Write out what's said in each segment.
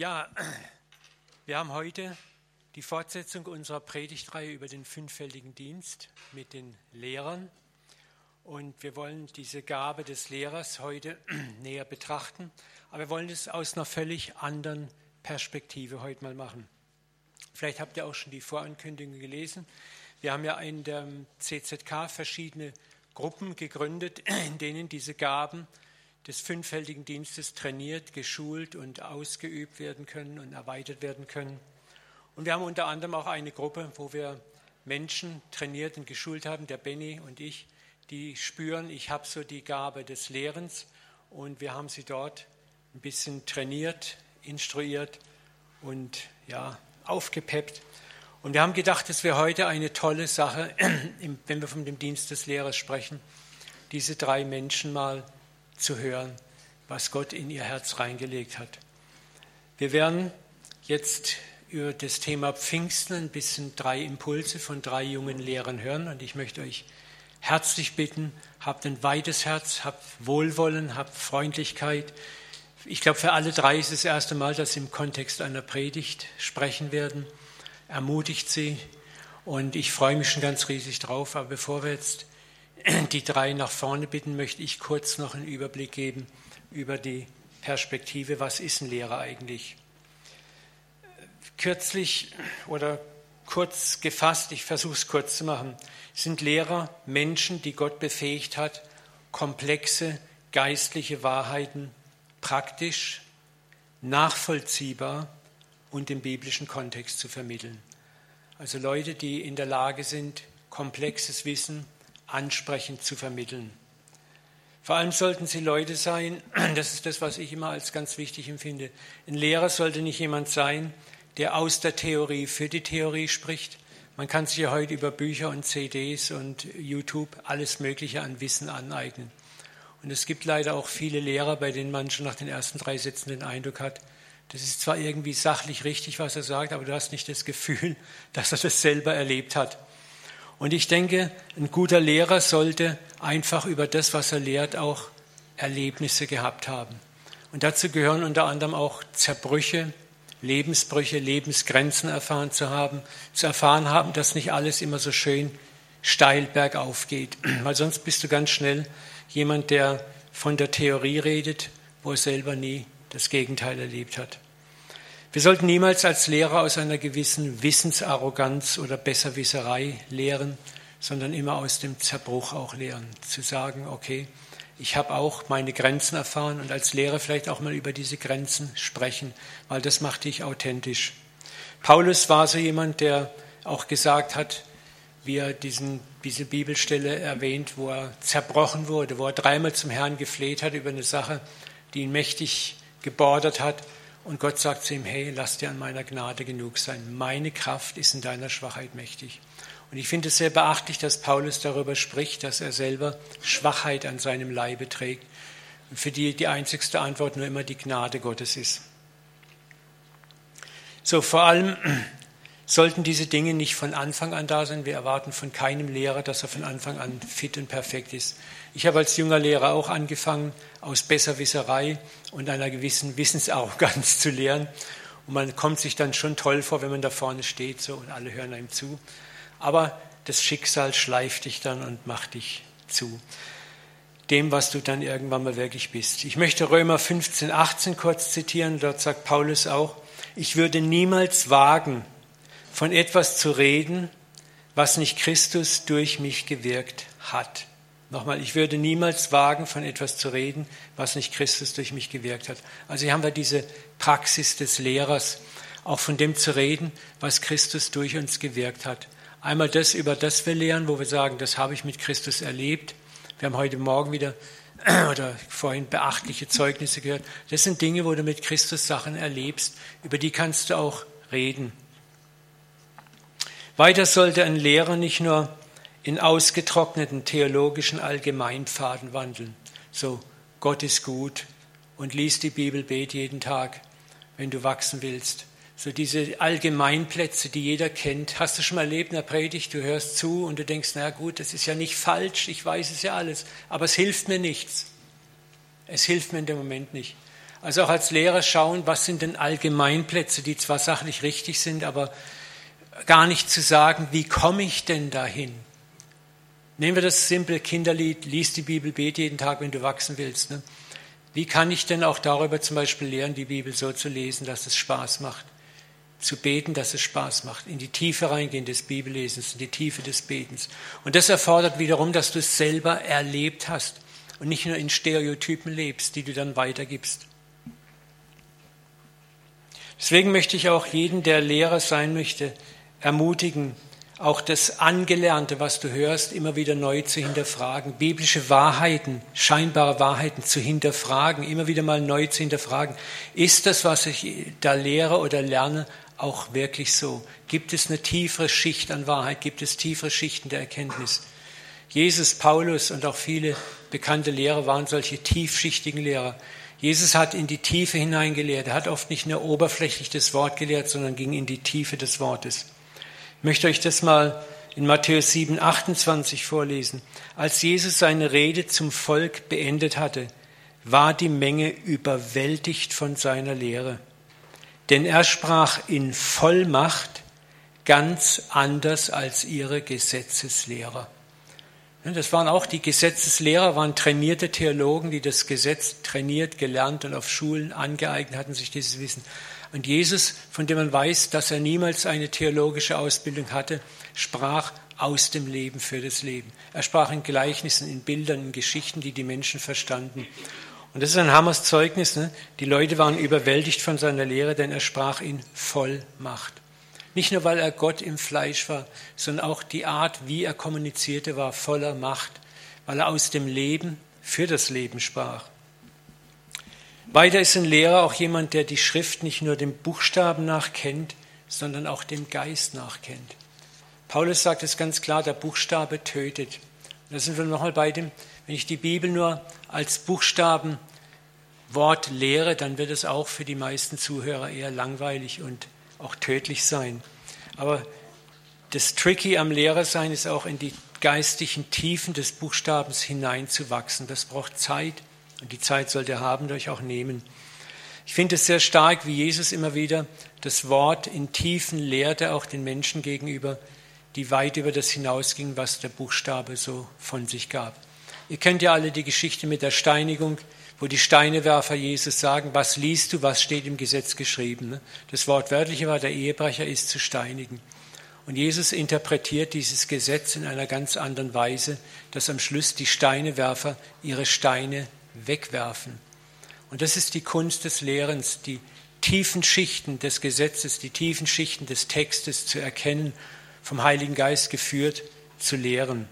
Ja, wir haben heute die Fortsetzung unserer Predigtreihe über den fünffältigen Dienst mit den Lehrern. Und wir wollen diese Gabe des Lehrers heute näher betrachten. Aber wir wollen es aus einer völlig anderen Perspektive heute mal machen. Vielleicht habt ihr auch schon die Vorankündigung gelesen. Wir haben ja in der CZK verschiedene Gruppen gegründet, in denen diese Gaben des fünffältigen Dienstes trainiert, geschult und ausgeübt werden können und erweitert werden können. Und wir haben unter anderem auch eine Gruppe, wo wir Menschen trainiert und geschult haben, der Benny und ich, die spüren, ich habe so die Gabe des Lehrens und wir haben sie dort ein bisschen trainiert, instruiert und ja, aufgepeppt. Und wir haben gedacht, es wäre heute eine tolle Sache, wenn wir von dem Dienst des Lehrers sprechen, diese drei Menschen mal zu hören, was Gott in ihr Herz reingelegt hat. Wir werden jetzt über das Thema Pfingsten ein bisschen drei Impulse von drei jungen Lehrern hören und ich möchte euch herzlich bitten, habt ein weites Herz, habt Wohlwollen, habt Freundlichkeit. Ich glaube, für alle drei ist es das erste Mal, dass sie im Kontext einer Predigt sprechen werden. Ermutigt sie und ich freue mich schon ganz riesig drauf. Aber bevor wir jetzt die drei nach vorne bitten, möchte ich kurz noch einen Überblick geben über die Perspektive, was ist ein Lehrer eigentlich? Kürzlich oder kurz gefasst, ich versuche es kurz zu machen, sind Lehrer Menschen, die Gott befähigt hat, komplexe geistliche Wahrheiten praktisch, nachvollziehbar und im biblischen Kontext zu vermitteln. Also Leute, die in der Lage sind, komplexes Wissen ansprechend zu vermitteln. Vor allem sollten sie Leute sein, das ist das, was ich immer als ganz wichtig empfinde. Ein Lehrer sollte nicht jemand sein, der aus der Theorie für die Theorie spricht. Man kann sich ja heute über Bücher und CDs und YouTube alles Mögliche an Wissen aneignen. Und es gibt leider auch viele Lehrer, bei denen man schon nach den ersten drei Sätzen den Eindruck hat, das ist zwar irgendwie sachlich richtig, was er sagt, aber du hast nicht das Gefühl, dass er das selber erlebt hat. Und ich denke, ein guter Lehrer sollte einfach über das, was er lehrt, auch Erlebnisse gehabt haben. Und dazu gehören unter anderem auch Zerbrüche, Lebensbrüche, Lebensgrenzen erfahren zu haben, zu erfahren haben, dass nicht alles immer so schön steil bergauf geht. Weil sonst bist du ganz schnell jemand, der von der Theorie redet, wo er selber nie das Gegenteil erlebt hat. Wir sollten niemals als Lehrer aus einer gewissen Wissensarroganz oder Besserwisserei lehren, sondern immer aus dem Zerbruch auch lehren. Zu sagen, okay, ich habe auch meine Grenzen erfahren und als Lehrer vielleicht auch mal über diese Grenzen sprechen, weil das macht dich authentisch. Paulus war so jemand, der auch gesagt hat, wie er diesen, diese Bibelstelle erwähnt, wo er zerbrochen wurde, wo er dreimal zum Herrn gefleht hat über eine Sache, die ihn mächtig gebordert hat und Gott sagt zu ihm, hey, lass dir an meiner Gnade genug sein. Meine Kraft ist in deiner Schwachheit mächtig. Und ich finde es sehr beachtlich, dass Paulus darüber spricht, dass er selber Schwachheit an seinem Leibe trägt, für die die einzigste Antwort nur immer die Gnade Gottes ist. So, vor allem sollten diese Dinge nicht von Anfang an da sein. Wir erwarten von keinem Lehrer, dass er von Anfang an fit und perfekt ist. Ich habe als junger Lehrer auch angefangen, aus Besserwisserei und einer gewissen Wissensarroganz zu lehren. Und man kommt sich dann schon toll vor, wenn man da vorne steht so, und alle hören einem zu. Aber das Schicksal schleift dich dann und macht dich zu dem, was du dann irgendwann mal wirklich bist. Ich möchte Römer 15, 18 kurz zitieren. Dort sagt Paulus auch, ich würde niemals wagen, von etwas zu reden, was nicht Christus durch mich gewirkt hat. Nochmal, ich würde niemals wagen, von etwas zu reden, was nicht Christus durch mich gewirkt hat. Also hier haben wir diese Praxis des Lehrers, auch von dem zu reden, was Christus durch uns gewirkt hat. Einmal das, über das wir lehren, wo wir sagen, das habe ich mit Christus erlebt. Wir haben heute Morgen wieder oder vorhin beachtliche Zeugnisse gehört. Das sind Dinge, wo du mit Christus Sachen erlebst, über die kannst du auch reden. Weiter sollte ein Lehrer nicht nur in ausgetrockneten theologischen Allgemeinpfaden wandeln. So, Gott ist gut und lies die Bibel, bet jeden Tag, wenn du wachsen willst. So diese Allgemeinplätze, die jeder kennt. Hast du schon mal erlebt in der Predigt, du hörst zu und du denkst, na gut, das ist ja nicht falsch, ich weiß es ja alles, aber es hilft mir nichts. Es hilft mir in dem Moment nicht. Also auch als Lehrer schauen, was sind denn Allgemeinplätze, die zwar sachlich richtig sind, aber gar nicht zu sagen, wie komme ich denn dahin? Nehmen wir das simple Kinderlied, lies die Bibel, bete jeden Tag, wenn du wachsen willst. Ne? Wie kann ich denn auch darüber zum Beispiel lernen, die Bibel so zu lesen, dass es Spaß macht? Zu beten, dass es Spaß macht. In die Tiefe reingehen des Bibellesens, in die Tiefe des Betens. Und das erfordert wiederum, dass du es selber erlebt hast und nicht nur in Stereotypen lebst, die du dann weitergibst. Deswegen möchte ich auch jeden, der Lehrer sein möchte, ermutigen, auch das Angelernte, was du hörst, immer wieder neu zu hinterfragen, biblische Wahrheiten, scheinbare Wahrheiten zu hinterfragen, immer wieder mal neu zu hinterfragen. Ist das, was ich da lehre oder lerne, auch wirklich so? Gibt es eine tiefere Schicht an Wahrheit? Gibt es tiefere Schichten der Erkenntnis? Jesus, Paulus und auch viele bekannte Lehrer waren solche tiefschichtigen Lehrer. Jesus hat in die Tiefe hineingelehrt. Er hat oft nicht nur oberflächlich das Wort gelehrt, sondern ging in die Tiefe des Wortes. Möchte euch das mal in Matthäus 7, 28 vorlesen. Als Jesus seine Rede zum Volk beendet hatte, war die Menge überwältigt von seiner Lehre. Denn er sprach in Vollmacht ganz anders als ihre Gesetzeslehrer. Das waren auch die Gesetzeslehrer, waren trainierte Theologen, die das Gesetz trainiert, gelernt und auf Schulen angeeignet hatten, sich dieses Wissen. Und Jesus, von dem man weiß, dass er niemals eine theologische Ausbildung hatte, sprach aus dem Leben für das Leben. Er sprach in Gleichnissen, in Bildern, in Geschichten, die die Menschen verstanden. Und das ist ein Hammers Zeugnis. Ne? Die Leute waren überwältigt von seiner Lehre, denn er sprach in Vollmacht. Nicht nur, weil er Gott im Fleisch war, sondern auch die Art, wie er kommunizierte, war voller Macht, weil er aus dem Leben für das Leben sprach. Weiter ist ein Lehrer auch jemand, der die Schrift nicht nur dem Buchstaben nach kennt, sondern auch dem Geist nach kennt. Paulus sagt es ganz klar, der Buchstabe tötet. Da sind wir nochmal bei dem, wenn ich die Bibel nur als Buchstabenwort lehre, dann wird es auch für die meisten Zuhörer eher langweilig und auch tödlich sein. Aber das Tricky am Lehrersein ist auch in die geistigen Tiefen des Buchstabens hineinzuwachsen. Das braucht Zeit und die Zeit sollte er haben, euch auch nehmen. Ich finde es sehr stark, wie Jesus immer wieder das Wort in Tiefen lehrte, auch den Menschen gegenüber, die weit über das hinausgingen, was der Buchstabe so von sich gab. Ihr kennt ja alle die Geschichte mit der Steinigung wo die Steinewerfer Jesus sagen, was liest du, was steht im Gesetz geschrieben. Ne? Das Wort wörtliche war, der Ehebrecher ist zu steinigen. Und Jesus interpretiert dieses Gesetz in einer ganz anderen Weise, dass am Schluss die Steinewerfer ihre Steine wegwerfen. Und das ist die Kunst des Lehrens, die tiefen Schichten des Gesetzes, die tiefen Schichten des Textes zu erkennen, vom Heiligen Geist geführt zu lehren.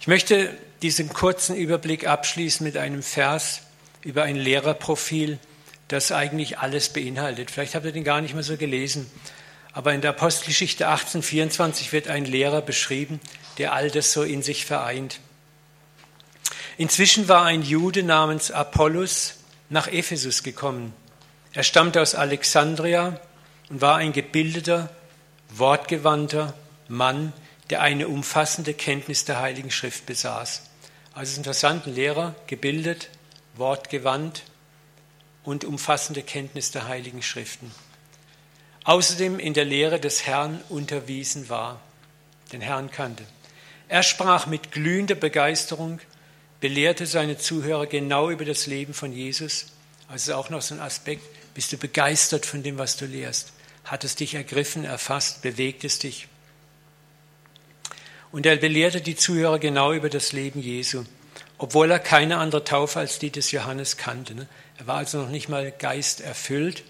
Ich möchte diesen kurzen Überblick abschließen mit einem Vers über ein Lehrerprofil, das eigentlich alles beinhaltet. Vielleicht habt ihr den gar nicht mehr so gelesen. Aber in der Apostelgeschichte 1824 wird ein Lehrer beschrieben, der all das so in sich vereint. Inzwischen war ein Jude namens Apollos nach Ephesus gekommen. Er stammte aus Alexandria und war ein gebildeter, wortgewandter Mann, der eine umfassende Kenntnis der Heiligen Schrift besaß. Also es ist interessant, ein Lehrer, gebildet, wortgewandt und umfassende Kenntnis der Heiligen Schriften. Außerdem in der Lehre des Herrn unterwiesen war, den Herrn kannte. Er sprach mit glühender Begeisterung, belehrte seine Zuhörer genau über das Leben von Jesus. Also auch noch so ein Aspekt, bist du begeistert von dem, was du lehrst? Hat es dich ergriffen, erfasst, bewegt es dich? Und er belehrte die Zuhörer genau über das Leben Jesu, obwohl er keine andere Taufe als die des Johannes kannte. Ne? Er war also noch nicht mal Geist erfüllt,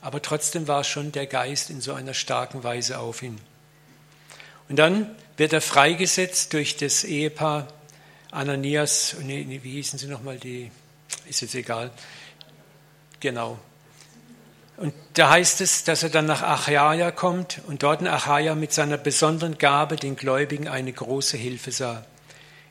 aber trotzdem war schon der Geist in so einer starken Weise auf ihn. Und dann wird er freigesetzt durch das Ehepaar Ananias, nee, wie hießen sie nochmal, die, ist jetzt egal, genau, und da heißt es, dass er dann nach Achaia kommt und dort in Achaia mit seiner besonderen Gabe den Gläubigen eine große Hilfe sah.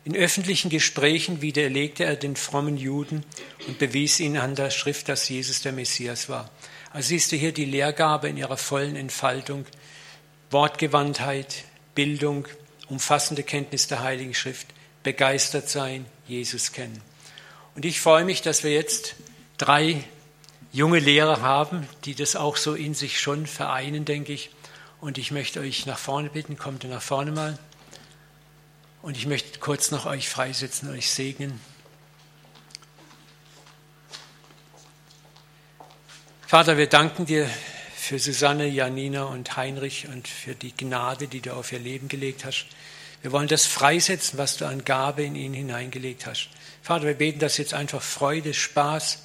In öffentlichen Gesprächen widerlegte er den frommen Juden und bewies ihnen an der Schrift, dass Jesus der Messias war. Also siehst du hier die Lehrgabe in ihrer vollen Entfaltung, Wortgewandtheit, Bildung, umfassende Kenntnis der Heiligen Schrift, begeistert sein, Jesus kennen. Und ich freue mich, dass wir jetzt drei junge Lehrer haben, die das auch so in sich schon vereinen, denke ich. Und ich möchte euch nach vorne bitten, kommt ihr nach vorne mal. Und ich möchte kurz noch euch freisetzen, euch segnen. Vater, wir danken dir für Susanne, Janina und Heinrich und für die Gnade, die du auf ihr Leben gelegt hast. Wir wollen das freisetzen, was du an Gabe in ihnen hineingelegt hast. Vater, wir beten, dass jetzt einfach Freude, Spaß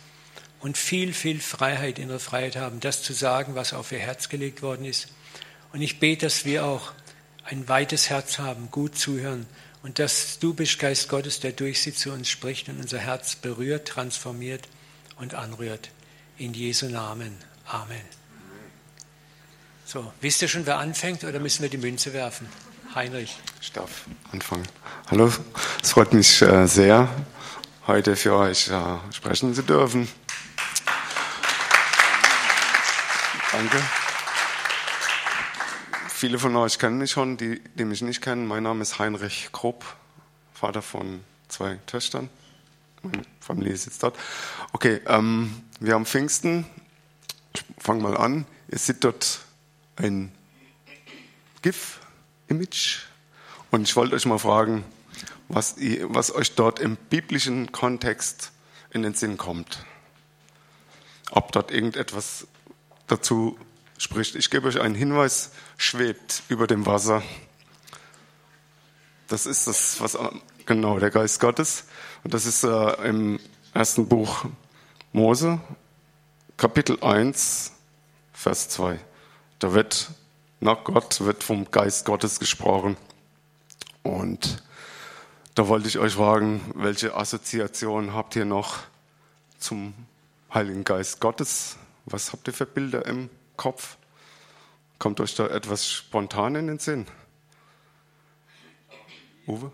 und viel, viel Freiheit, innere Freiheit haben, das zu sagen, was auf ihr Herz gelegt worden ist. Und ich bete, dass wir auch ein weites Herz haben, gut zuhören und dass du bist Geist Gottes, der durch sie zu uns spricht und unser Herz berührt, transformiert und anrührt. In Jesu Namen. Amen. So, wisst ihr schon, wer anfängt oder müssen wir die Münze werfen? Heinrich. Ich darf anfangen. Hallo, es freut mich äh, sehr, heute für euch äh, sprechen zu dürfen. Danke. Viele von euch kennen mich schon, die, die mich nicht kennen. Mein Name ist Heinrich Krupp, Vater von zwei Töchtern. Meine Familie sitzt dort. Okay, ähm, wir haben Pfingsten. Ich fange mal an. Ihr seht dort ein GIF-Image. Und ich wollte euch mal fragen, was, ihr, was euch dort im biblischen Kontext in den Sinn kommt. Ob dort irgendetwas dazu spricht. Ich gebe euch einen Hinweis, schwebt über dem Wasser. Das ist das, was genau der Geist Gottes. Und das ist äh, im ersten Buch Mose, Kapitel 1, Vers 2. Da wird nach Gott, wird vom Geist Gottes gesprochen. Und da wollte ich euch fragen, welche Assoziation habt ihr noch zum Heiligen Geist Gottes? Was habt ihr für Bilder im Kopf? Kommt euch da etwas spontan in den Sinn? Uwe?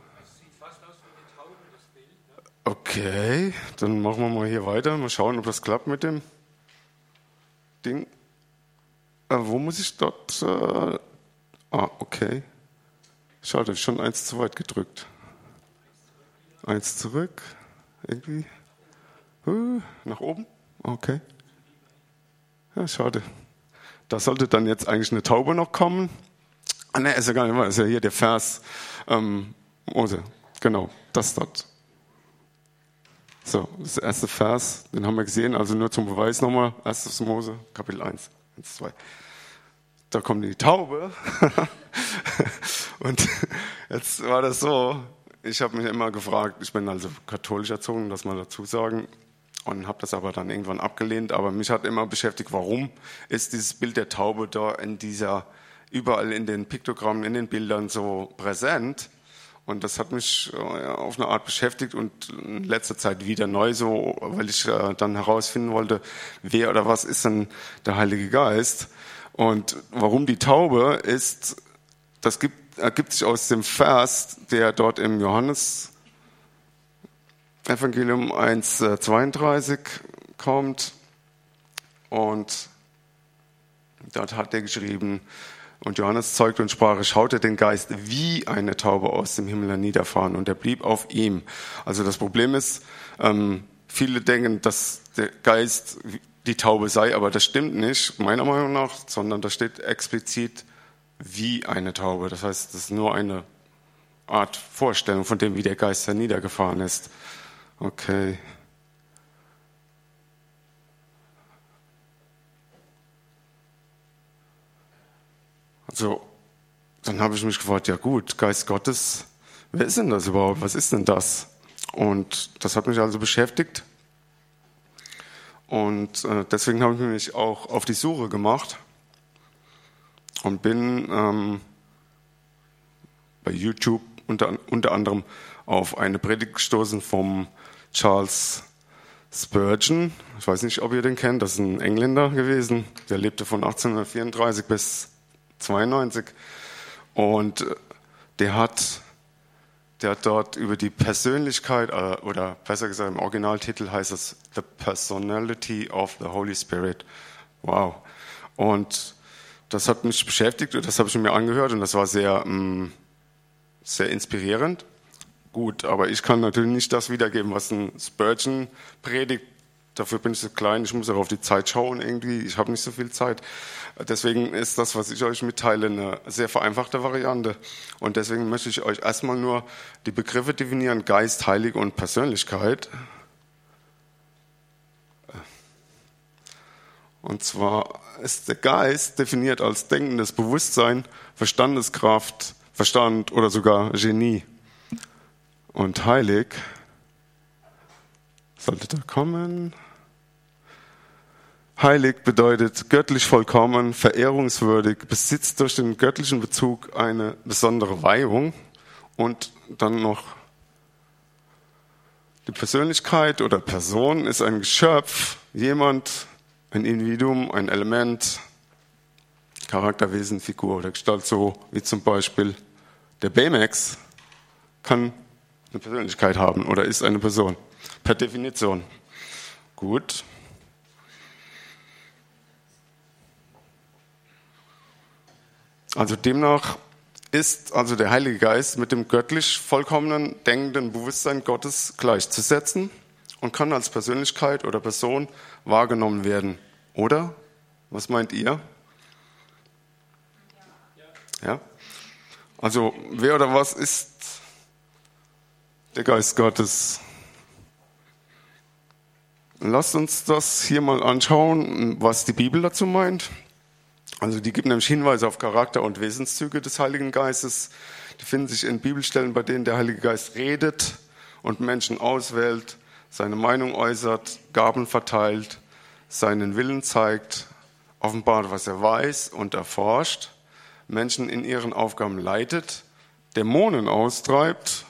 Okay, dann machen wir mal hier weiter. Mal schauen, ob das klappt mit dem Ding. Äh, wo muss ich dort? Äh, ah, okay. Schade, schon eins zu weit gedrückt. Eins zurück. Irgendwie. Uh, nach oben. Okay. Ja, schade. Da sollte dann jetzt eigentlich eine Taube noch kommen. Ah, ne, ist ja gar nicht, ist ja hier der Vers. Ähm, Mose, genau, das dort. So, das erste Vers, den haben wir gesehen, also nur zum Beweis nochmal, 1. Mose, Kapitel 1. Eins, zwei. Da kommt die Taube. und jetzt war das so, ich habe mich immer gefragt, ich bin also katholisch erzogen, das mal dazu sagen, und habe das aber dann irgendwann abgelehnt. Aber mich hat immer beschäftigt, warum ist dieses Bild der Taube da in dieser, überall in den Piktogrammen, in den Bildern so präsent? Und das hat mich äh, auf eine Art beschäftigt und in letzter Zeit wieder neu so, weil ich äh, dann herausfinden wollte, wer oder was ist denn der Heilige Geist? Und warum die Taube ist, das gibt, ergibt sich aus dem Vers, der dort im Johannes Evangelium 1,32 äh, kommt. Und dort hat er geschrieben, und Johannes zeugte und sprach, schaute den Geist wie eine Taube aus dem Himmel herniederfahren und er blieb auf ihm. Also das Problem ist, ähm, viele denken, dass der Geist die Taube sei, aber das stimmt nicht, meiner Meinung nach, sondern da steht explizit wie eine Taube. Das heißt, das ist nur eine Art Vorstellung von dem, wie der Geist herniedergefahren ist. Okay. Also, dann habe ich mich gefragt, ja gut, Geist Gottes, wer ist denn das überhaupt? Was ist denn das? Und das hat mich also beschäftigt. Und äh, deswegen habe ich mich auch auf die Suche gemacht und bin ähm, bei YouTube unter, unter anderem auf eine Predigt gestoßen vom Charles Spurgeon. Ich weiß nicht, ob ihr den kennt. Das ist ein Engländer gewesen. Der lebte von 1834 bis 92 und äh, der hat der hat dort über die Persönlichkeit, äh, oder besser gesagt im Originaltitel heißt es The Personality of the Holy Spirit. Wow. Und das hat mich beschäftigt und das habe ich mir angehört und das war sehr, mm, sehr inspirierend. Gut, aber ich kann natürlich nicht das wiedergeben, was ein Spurgeon predigt. dafür bin ich so klein, ich muss auch auf die Zeit schauen irgendwie, ich habe nicht so viel Zeit. Deswegen ist das, was ich euch mitteile, eine sehr vereinfachte Variante. Und deswegen möchte ich euch erstmal nur die Begriffe definieren, Geist, Heilig und Persönlichkeit. Und zwar ist der Geist definiert als denkendes Bewusstsein, Verstandeskraft, Verstand oder sogar Genie. Und heilig sollte da kommen. Heilig bedeutet göttlich vollkommen, verehrungswürdig, besitzt durch den göttlichen Bezug eine besondere Weihung und dann noch die Persönlichkeit oder Person ist ein Geschöpf, jemand, ein Individuum, ein Element, Charakterwesen, Figur oder Gestalt, so wie zum Beispiel der Baymax kann eine Persönlichkeit haben oder ist eine Person. Per Definition. Gut. Also demnach ist also der Heilige Geist mit dem göttlich vollkommenen, denkenden Bewusstsein Gottes gleichzusetzen und kann als Persönlichkeit oder Person wahrgenommen werden. Oder? Was meint ihr? Ja? Also wer oder was ist der Geist Gottes? Lasst uns das hier mal anschauen, was die Bibel dazu meint. Also die gibt nämlich Hinweise auf Charakter und Wesenszüge des Heiligen Geistes. Die finden sich in Bibelstellen, bei denen der Heilige Geist redet und Menschen auswählt, seine Meinung äußert, Gaben verteilt, seinen Willen zeigt, offenbart, was er weiß und erforscht, Menschen in ihren Aufgaben leitet, Dämonen austreibt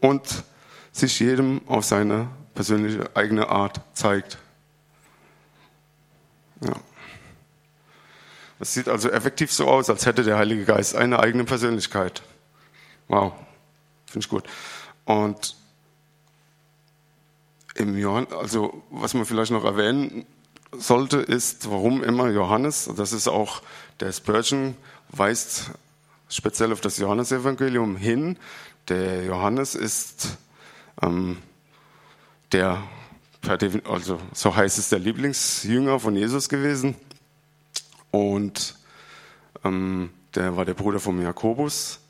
und sich jedem auf seine persönliche eigene Art zeigt. Ja. Es sieht also effektiv so aus, als hätte der Heilige Geist eine eigene Persönlichkeit. Wow, finde ich gut. Und im Johann, also was man vielleicht noch erwähnen sollte, ist, warum immer Johannes, das ist auch der Spurgeon, weist speziell auf das Johannesevangelium hin. Der Johannes ist ähm, der, also so heißt es, der Lieblingsjünger von Jesus gewesen. Und ähm, der war der Bruder von Jakobus.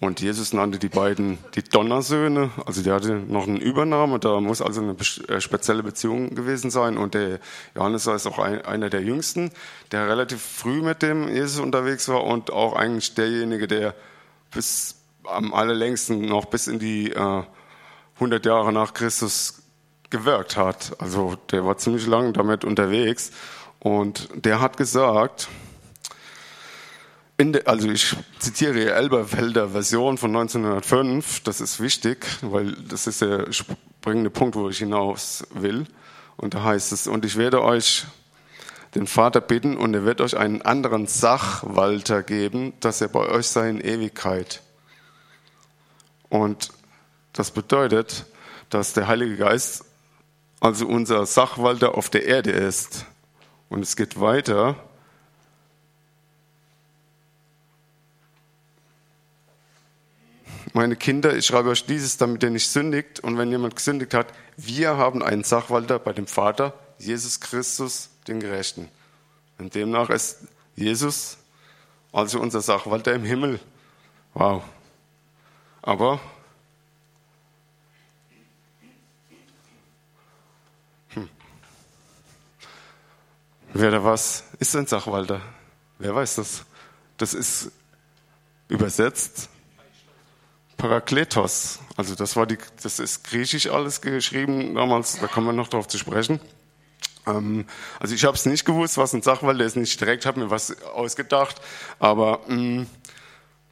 Und Jesus nannte die beiden die Donnersöhne. Also der hatte noch einen Übernahme. Da muss also eine äh, spezielle Beziehung gewesen sein. Und der Johannes ist auch ein, einer der Jüngsten, der relativ früh mit dem Jesus unterwegs war und auch eigentlich derjenige, der bis am allerlängsten noch bis in die äh, 100 Jahre nach Christus gewirkt hat. Also der war ziemlich lang damit unterwegs. Und der hat gesagt, der, also ich zitiere die Elberfelder Version von 1905, das ist wichtig, weil das ist der springende Punkt, wo ich hinaus will. Und da heißt es, und ich werde euch den Vater bitten und er wird euch einen anderen Sachwalter geben, dass er bei euch sei in Ewigkeit. Und das bedeutet, dass der Heilige Geist also unser Sachwalter auf der Erde ist. Und es geht weiter. Meine Kinder, ich schreibe euch dieses, damit ihr nicht sündigt. Und wenn jemand gesündigt hat, wir haben einen Sachwalter bei dem Vater, Jesus Christus, den Gerechten. Und demnach ist Jesus also unser Sachwalter im Himmel. Wow. Aber Wer da was ist ein Sachwalter? Wer weiß das? Das ist übersetzt Parakletos. Also das war die, das ist griechisch alles geschrieben damals, da kommen wir noch darauf zu sprechen. Ähm, also ich habe es nicht gewusst, was ein Sachwalter ist, nicht direkt, habe mir was ausgedacht, aber mh, mh,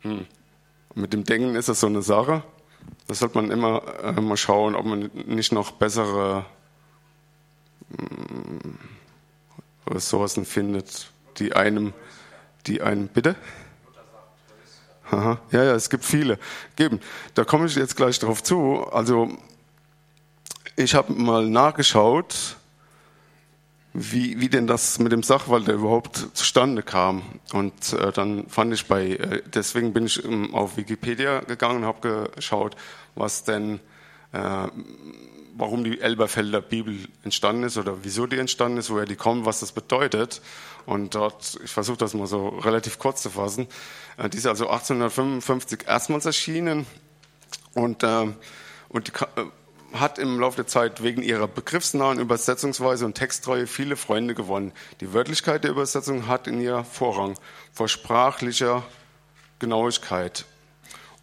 hm, mit dem Denken ist das so eine Sache. Da sollte man immer äh, mal schauen, ob man nicht noch bessere mh, hm, Ressourcen findet, die einem, die einen, bitte? Aha. Ja, ja, es gibt viele. Geben. Da komme ich jetzt gleich drauf zu. Also, ich habe mal nachgeschaut, wie, wie denn das mit dem Sachwalter überhaupt zustande kam. Und äh, dann fand ich bei, äh, deswegen bin ich ähm, auf Wikipedia gegangen und habe geschaut, was denn, äh, warum die Elberfelder Bibel entstanden ist oder wieso die entstanden ist, woher die kommen, was das bedeutet. Und dort, ich versuche das mal so relativ kurz zu fassen. Äh, die ist also 1855 erstmals erschienen und, äh, und die äh, hat im Laufe der Zeit wegen ihrer begriffsnahen Übersetzungsweise und Texttreue viele Freunde gewonnen. Die Wörtlichkeit der Übersetzung hat in ihr Vorrang vor sprachlicher Genauigkeit.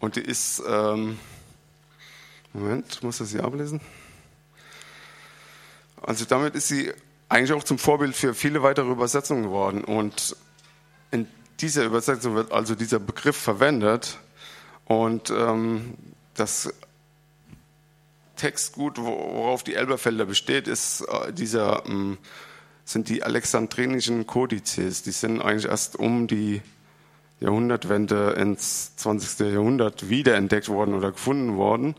Und die ist, ähm, Moment, muss das hier ablesen? Also damit ist sie eigentlich auch zum Vorbild für viele weitere Übersetzungen geworden. Und in dieser Übersetzung wird also dieser Begriff verwendet. Und ähm, das Textgut, worauf die Elberfelder besteht, ist äh, dieser, ähm, sind die alexandrinischen Kodizes. Die sind eigentlich erst um die Jahrhundertwende ins 20. Jahrhundert wiederentdeckt worden oder gefunden worden.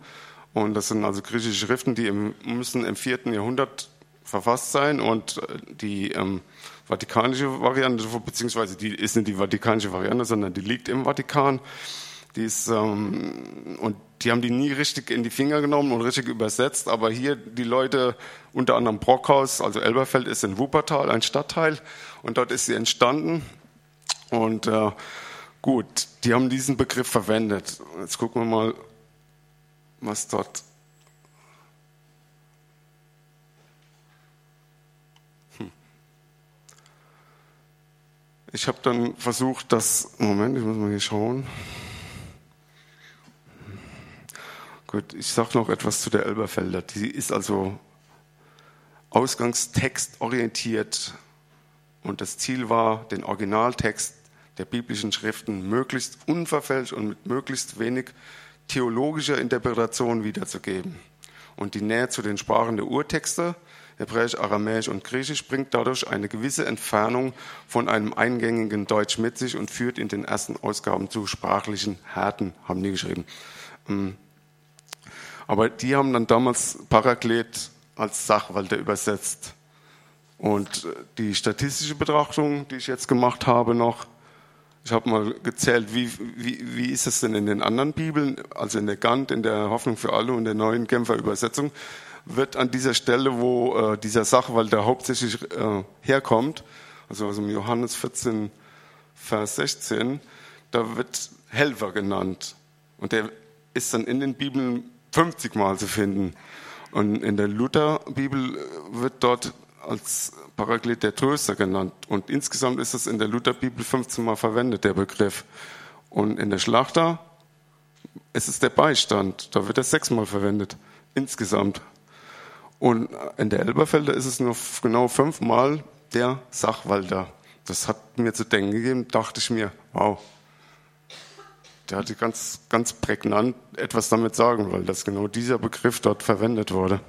Und das sind also griechische Schriften, die im, müssen im vierten Jahrhundert verfasst sein und äh, die ähm, vatikanische Variante, beziehungsweise die ist nicht die vatikanische Variante, sondern die liegt im Vatikan. Die ist, ähm, und die haben die nie richtig in die Finger genommen und richtig übersetzt, aber hier die Leute, unter anderem Brockhaus, also Elberfeld ist in Wuppertal, ein Stadtteil, und dort ist sie entstanden. Und äh, gut, die haben diesen Begriff verwendet. Jetzt gucken wir mal, was dort Ich habe dann versucht, das. Moment, ich muss mal hier schauen. Gut, ich sage noch etwas zu der Elberfelder. Die ist also ausgangstextorientiert und das Ziel war, den Originaltext der biblischen Schriften möglichst unverfälscht und mit möglichst wenig theologischer Interpretation wiederzugeben. Und die Nähe zu den Sprachen der Urtexte Hebräisch, Aramäisch und Griechisch bringt dadurch eine gewisse Entfernung von einem eingängigen Deutsch mit sich und führt in den ersten Ausgaben zu sprachlichen Härten, haben die geschrieben. Ähm, aber die haben dann damals Paraklet als Sachwalter übersetzt. Und äh, die statistische Betrachtung, die ich jetzt gemacht habe noch, ich habe mal gezählt, wie, wie, wie ist es denn in den anderen Bibeln, also in der Gant, in der Hoffnung für alle und der neuen Genfer Übersetzung, wird an dieser Stelle, wo äh, dieser Sachwalter hauptsächlich äh, herkommt, also aus dem Johannes 14, Vers 16, da wird Helfer genannt. Und der ist dann in den Bibeln 50 Mal zu finden. Und in der Lutherbibel äh, wird dort als Paraklet der Tröster genannt. Und insgesamt ist es in der Lutherbibel 15 Mal verwendet, der Begriff. Und in der Schlachter ist es der Beistand. Da wird er sechsmal verwendet. Insgesamt. Und in der Elberfelder ist es nur genau fünfmal der Sachwalter. Das hat mir zu denken gegeben, dachte ich mir, wow, der hatte ganz, ganz prägnant etwas damit sagen, weil das genau dieser Begriff dort verwendet wurde.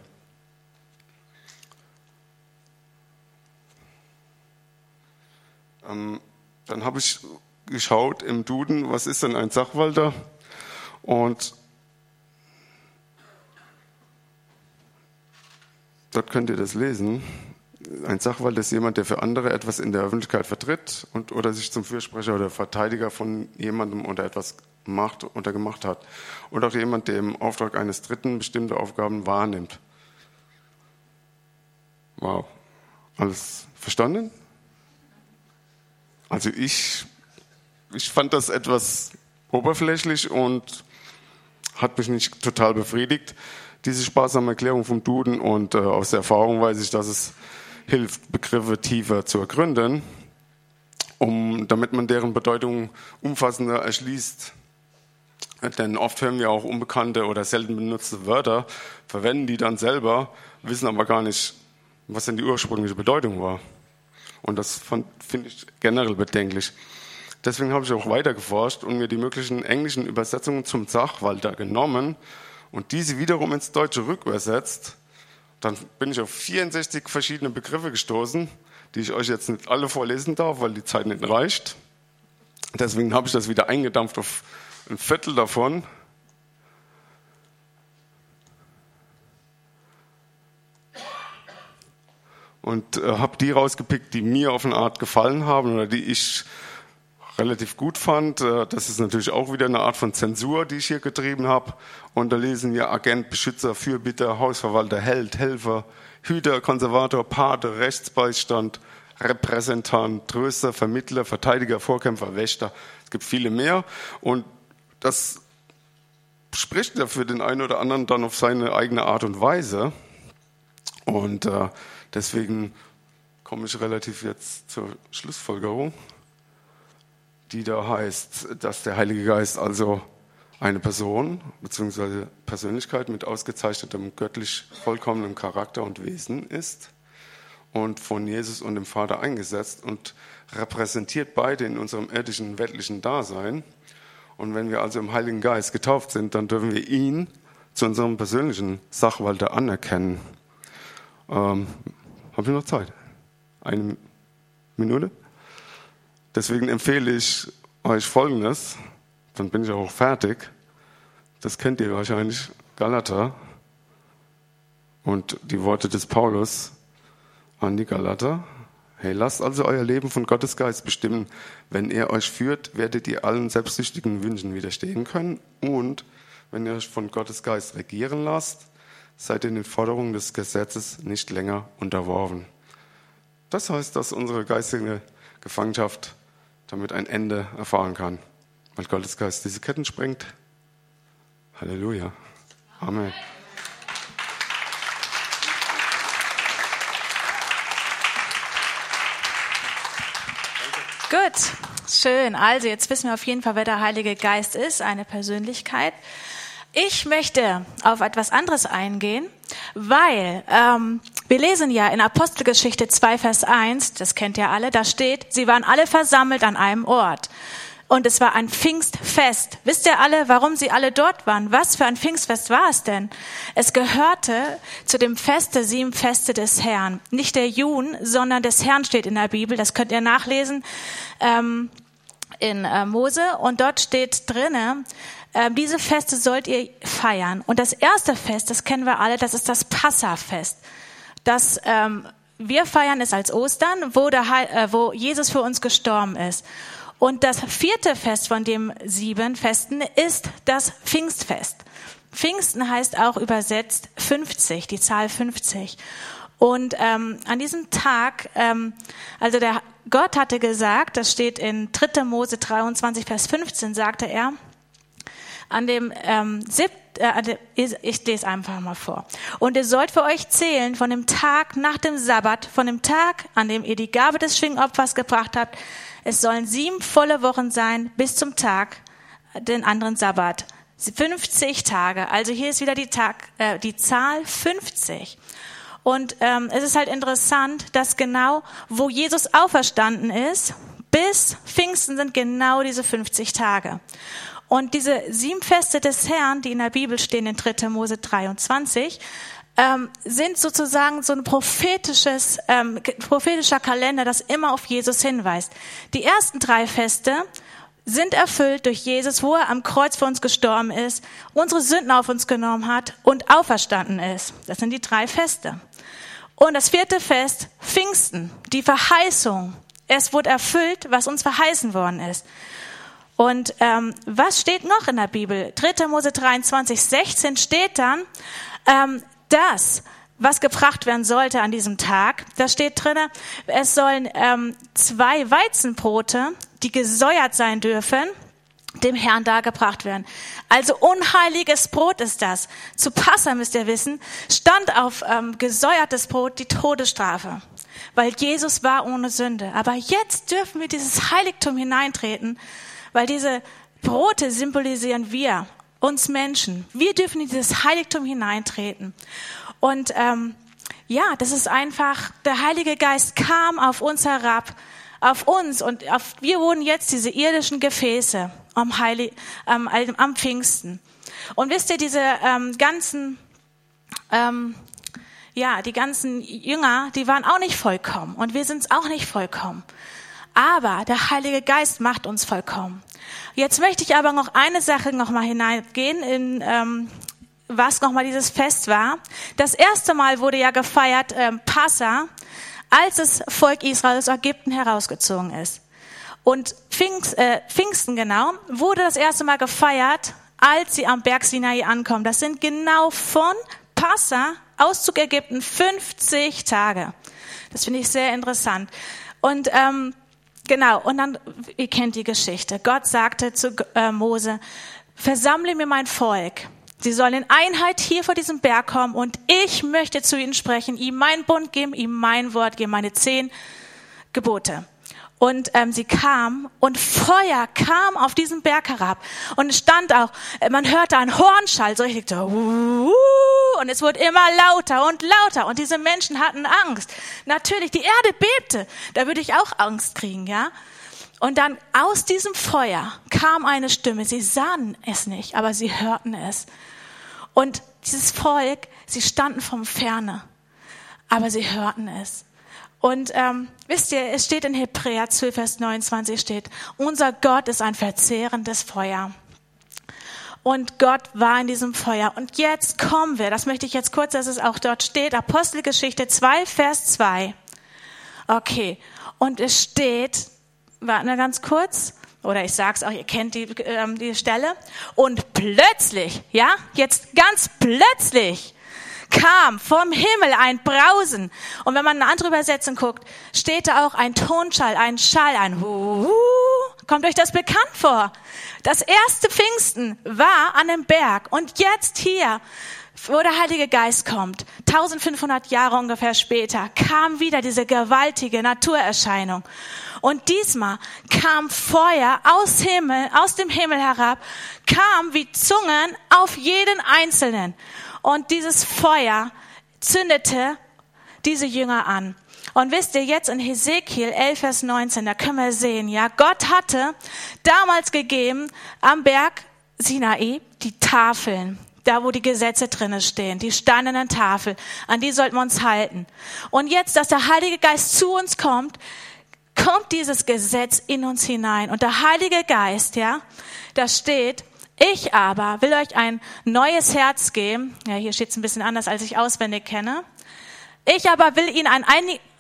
Ähm, dann habe ich geschaut im Duden, was ist denn ein Sachwalter? Und Dort könnt ihr das lesen. Ein Sachwalt ist jemand, der für andere etwas in der Öffentlichkeit vertritt und oder sich zum Fürsprecher oder Verteidiger von jemandem oder etwas macht oder gemacht hat. Und auch jemand, der im Auftrag eines Dritten bestimmte Aufgaben wahrnimmt. Wow. Alles verstanden? Also ich, ich fand das etwas oberflächlich und hat mich nicht total befriedigt diese sparsame Erklärung vom Duden und äh, aus der Erfahrung weiß ich, dass es hilft, Begriffe tiefer zu ergründen, um, damit man deren Bedeutung umfassender erschließt. Denn oft hören wir auch unbekannte oder selten benutzte Wörter, verwenden die dann selber, wissen aber gar nicht, was denn die ursprüngliche Bedeutung war. Und das finde ich generell bedenklich. Deswegen habe ich auch weiter geforscht und mir die möglichen englischen Übersetzungen zum Sachwalter genommen und diese wiederum ins Deutsche rückübersetzt, dann bin ich auf 64 verschiedene Begriffe gestoßen, die ich euch jetzt nicht alle vorlesen darf, weil die Zeit nicht reicht. Deswegen habe ich das wieder eingedampft auf ein Viertel davon. Und äh, habe die rausgepickt, die mir auf eine Art gefallen haben oder die ich relativ gut fand. Äh, das ist natürlich auch wieder eine Art von Zensur, die ich hier getrieben habe. Und da lesen wir Agent, Beschützer, Fürbitter, Hausverwalter, Held, Helfer, Hüter, Konservator, Pate, Rechtsbeistand, Repräsentant, Tröster, Vermittler, Verteidiger, Vorkämpfer, Wächter. Es gibt viele mehr. Und das spricht ja für den einen oder anderen dann auf seine eigene Art und Weise. Und äh, deswegen komme ich relativ jetzt zur Schlussfolgerung die da heißt, dass der Heilige Geist also eine Person bzw. Persönlichkeit mit ausgezeichnetem göttlich vollkommenen Charakter und Wesen ist und von Jesus und dem Vater eingesetzt und repräsentiert beide in unserem irdischen, weltlichen Dasein. Und wenn wir also im Heiligen Geist getauft sind, dann dürfen wir ihn zu unserem persönlichen Sachwalter anerkennen. Ähm, haben wir noch Zeit? Eine Minute? Deswegen empfehle ich euch Folgendes, dann bin ich auch fertig. Das kennt ihr wahrscheinlich, Galater und die Worte des Paulus an die Galater. Hey, lasst also euer Leben von Gottes Geist bestimmen. Wenn er euch führt, werdet ihr allen selbstsüchtigen Wünschen widerstehen können. Und wenn ihr euch von Gottes Geist regieren lasst, seid ihr den Forderungen des Gesetzes nicht länger unterworfen. Das heißt, dass unsere geistige Gefangenschaft damit ein Ende erfahren kann, weil Gottes Geist diese Ketten sprengt. Halleluja. Amen. Gut, schön. Also jetzt wissen wir auf jeden Fall, wer der Heilige Geist ist, eine Persönlichkeit. Ich möchte auf etwas anderes eingehen, weil ähm, wir lesen ja in Apostelgeschichte 2, Vers 1, das kennt ihr alle, da steht, sie waren alle versammelt an einem Ort. Und es war ein Pfingstfest. Wisst ihr alle, warum sie alle dort waren? Was für ein Pfingstfest war es denn? Es gehörte zu dem Fest der sieben Feste des Herrn. Nicht der Jun, sondern des Herrn steht in der Bibel. Das könnt ihr nachlesen ähm, in äh, Mose. Und dort steht drinnen, ähm, diese Feste sollt ihr feiern. Und das erste Fest, das kennen wir alle, das ist das Passafest. Das ähm, wir feiern es als Ostern, wo, der, äh, wo Jesus für uns gestorben ist. Und das vierte Fest von dem sieben Festen ist das Pfingstfest. Pfingsten heißt auch übersetzt 50, die Zahl 50. Und ähm, an diesem Tag, ähm, also der Gott hatte gesagt, das steht in 3. Mose 23, Vers 15, sagte er, an dem ähm, siebten äh, ich lese einfach mal vor. Und ihr sollt für euch zählen von dem Tag nach dem Sabbat, von dem Tag, an dem ihr die Gabe des Schwingopfers gebracht habt. Es sollen sieben volle Wochen sein bis zum Tag, den anderen Sabbat. 50 Tage. Also hier ist wieder die Tag, äh, die Zahl 50. Und ähm, es ist halt interessant, dass genau, wo Jesus auferstanden ist, bis Pfingsten sind genau diese 50 Tage. Und diese sieben Feste des Herrn, die in der Bibel stehen in 3. Mose 23, ähm, sind sozusagen so ein prophetisches, ähm, prophetischer Kalender, das immer auf Jesus hinweist. Die ersten drei Feste sind erfüllt durch Jesus, wo er am Kreuz für uns gestorben ist, unsere Sünden auf uns genommen hat und auferstanden ist. Das sind die drei Feste. Und das vierte Fest, Pfingsten, die Verheißung. Es wurde erfüllt, was uns verheißen worden ist. Und ähm, was steht noch in der Bibel? 3. Mose 23, 16 steht dann, ähm, das, was gebracht werden sollte an diesem Tag, da steht drinne, es sollen ähm, zwei Weizenbrote, die gesäuert sein dürfen, dem Herrn dargebracht werden. Also unheiliges Brot ist das. Zu Passa müsst ihr wissen, stand auf ähm, gesäuertes Brot die Todesstrafe, weil Jesus war ohne Sünde. Aber jetzt dürfen wir dieses Heiligtum hineintreten weil diese Brote symbolisieren wir, uns Menschen. Wir dürfen in dieses Heiligtum hineintreten. Und ähm, ja, das ist einfach, der Heilige Geist kam auf uns herab, auf uns und auf, wir wurden jetzt diese irdischen Gefäße am, Heilig, ähm, am Pfingsten. Und wisst ihr, diese ähm, ganzen, ähm, ja, die ganzen Jünger, die waren auch nicht vollkommen und wir sind auch nicht vollkommen. Aber der Heilige Geist macht uns vollkommen. Jetzt möchte ich aber noch eine Sache noch mal hineingehen in ähm, was noch mal dieses Fest war. Das erste Mal wurde ja gefeiert ähm, Passa, als das Volk Israel aus Ägypten herausgezogen ist. Und Pfingst, äh, Pfingsten genau wurde das erste Mal gefeiert, als sie am Berg Sinai ankommen. Das sind genau von Passa, Auszug Ägypten, 50 Tage. Das finde ich sehr interessant. Und ähm, genau, und dann, ihr kennt die Geschichte. Gott sagte zu äh, Mose, versammle mir mein Volk. Sie sollen in Einheit hier vor diesem Berg kommen und ich möchte zu ihnen sprechen, ihm mein Bund geben, ihm mein Wort geben, meine zehn Gebote. Und ähm, sie kam und Feuer kam auf diesen Berg herab. Und es stand auch, äh, man hörte einen Hornschall, so richtig so, uh, und es wurde immer lauter und lauter. Und diese Menschen hatten Angst. Natürlich, die Erde bebte. Da würde ich auch Angst kriegen, ja. Und dann aus diesem Feuer kam eine Stimme. Sie sahen es nicht, aber sie hörten es. Und dieses Volk, sie standen vom Ferne, aber sie hörten es. Und ähm, wisst ihr, es steht in Hebräer 12, Vers 29 steht, unser Gott ist ein verzehrendes Feuer. Und Gott war in diesem Feuer. Und jetzt kommen wir, das möchte ich jetzt kurz, dass es auch dort steht, Apostelgeschichte 2, Vers 2. Okay, und es steht, warten wir ganz kurz, oder ich sag's auch, ihr kennt die, ähm, die Stelle. Und plötzlich, ja, jetzt ganz plötzlich kam vom Himmel ein Brausen. Und wenn man eine andere Übersetzung guckt, steht da auch ein Tonschall, ein Schall, ein Hu. Kommt euch das bekannt vor? Das erste Pfingsten war an dem Berg und jetzt hier, wo der Heilige Geist kommt, 1500 Jahre ungefähr später, kam wieder diese gewaltige Naturerscheinung. Und diesmal kam Feuer aus Himmel, aus dem Himmel herab, kam wie Zungen auf jeden Einzelnen. Und dieses Feuer zündete diese Jünger an. Und wisst ihr, jetzt in Hesekiel 11, Vers 19, da können wir sehen, ja, Gott hatte damals gegeben am Berg Sinai die Tafeln, da wo die Gesetze drinnen stehen, die steinernen Tafel, an die sollten wir uns halten. Und jetzt, dass der Heilige Geist zu uns kommt, kommt dieses Gesetz in uns hinein. Und der Heilige Geist, ja, da steht, ich aber will euch ein neues Herz geben. Ja, hier steht es ein bisschen anders, als ich auswendig kenne. Ich aber will ihnen ein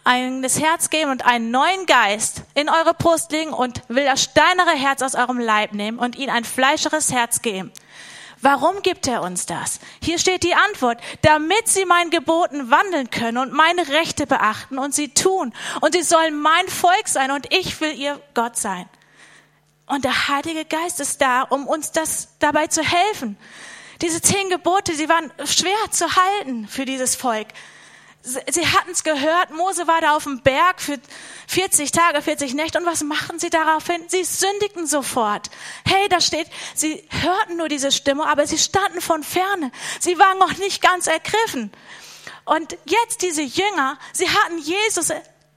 eigenes Herz geben und einen neuen Geist in eure Brust legen und will das steinere Herz aus eurem Leib nehmen und ihnen ein fleischeres Herz geben. Warum gibt er uns das? Hier steht die Antwort, damit sie meinen Geboten wandeln können und meine Rechte beachten und sie tun. Und sie sollen mein Volk sein und ich will ihr Gott sein. Und der Heilige Geist ist da, um uns das dabei zu helfen. Diese zehn Gebote, sie waren schwer zu halten für dieses Volk. Sie hatten es gehört, Mose war da auf dem Berg für 40 Tage, 40 Nächte. Und was machen sie daraufhin? Sie sündigten sofort. Hey, da steht, sie hörten nur diese Stimme, aber sie standen von ferne. Sie waren noch nicht ganz ergriffen. Und jetzt diese Jünger, sie hatten Jesus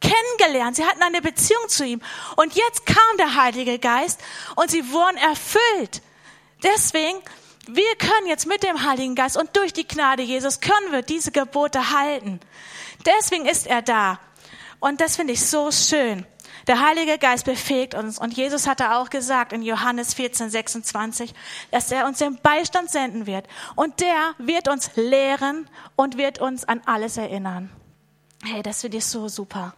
kennengelernt, sie hatten eine Beziehung zu ihm. Und jetzt kam der Heilige Geist und sie wurden erfüllt. Deswegen, wir können jetzt mit dem Heiligen Geist und durch die Gnade Jesus können wir diese Gebote halten. Deswegen ist er da. Und das finde ich so schön. Der Heilige Geist befähigt uns. Und Jesus hatte auch gesagt in Johannes 14, 26, dass er uns den Beistand senden wird. Und der wird uns lehren und wird uns an alles erinnern. Hey, das finde ich so super.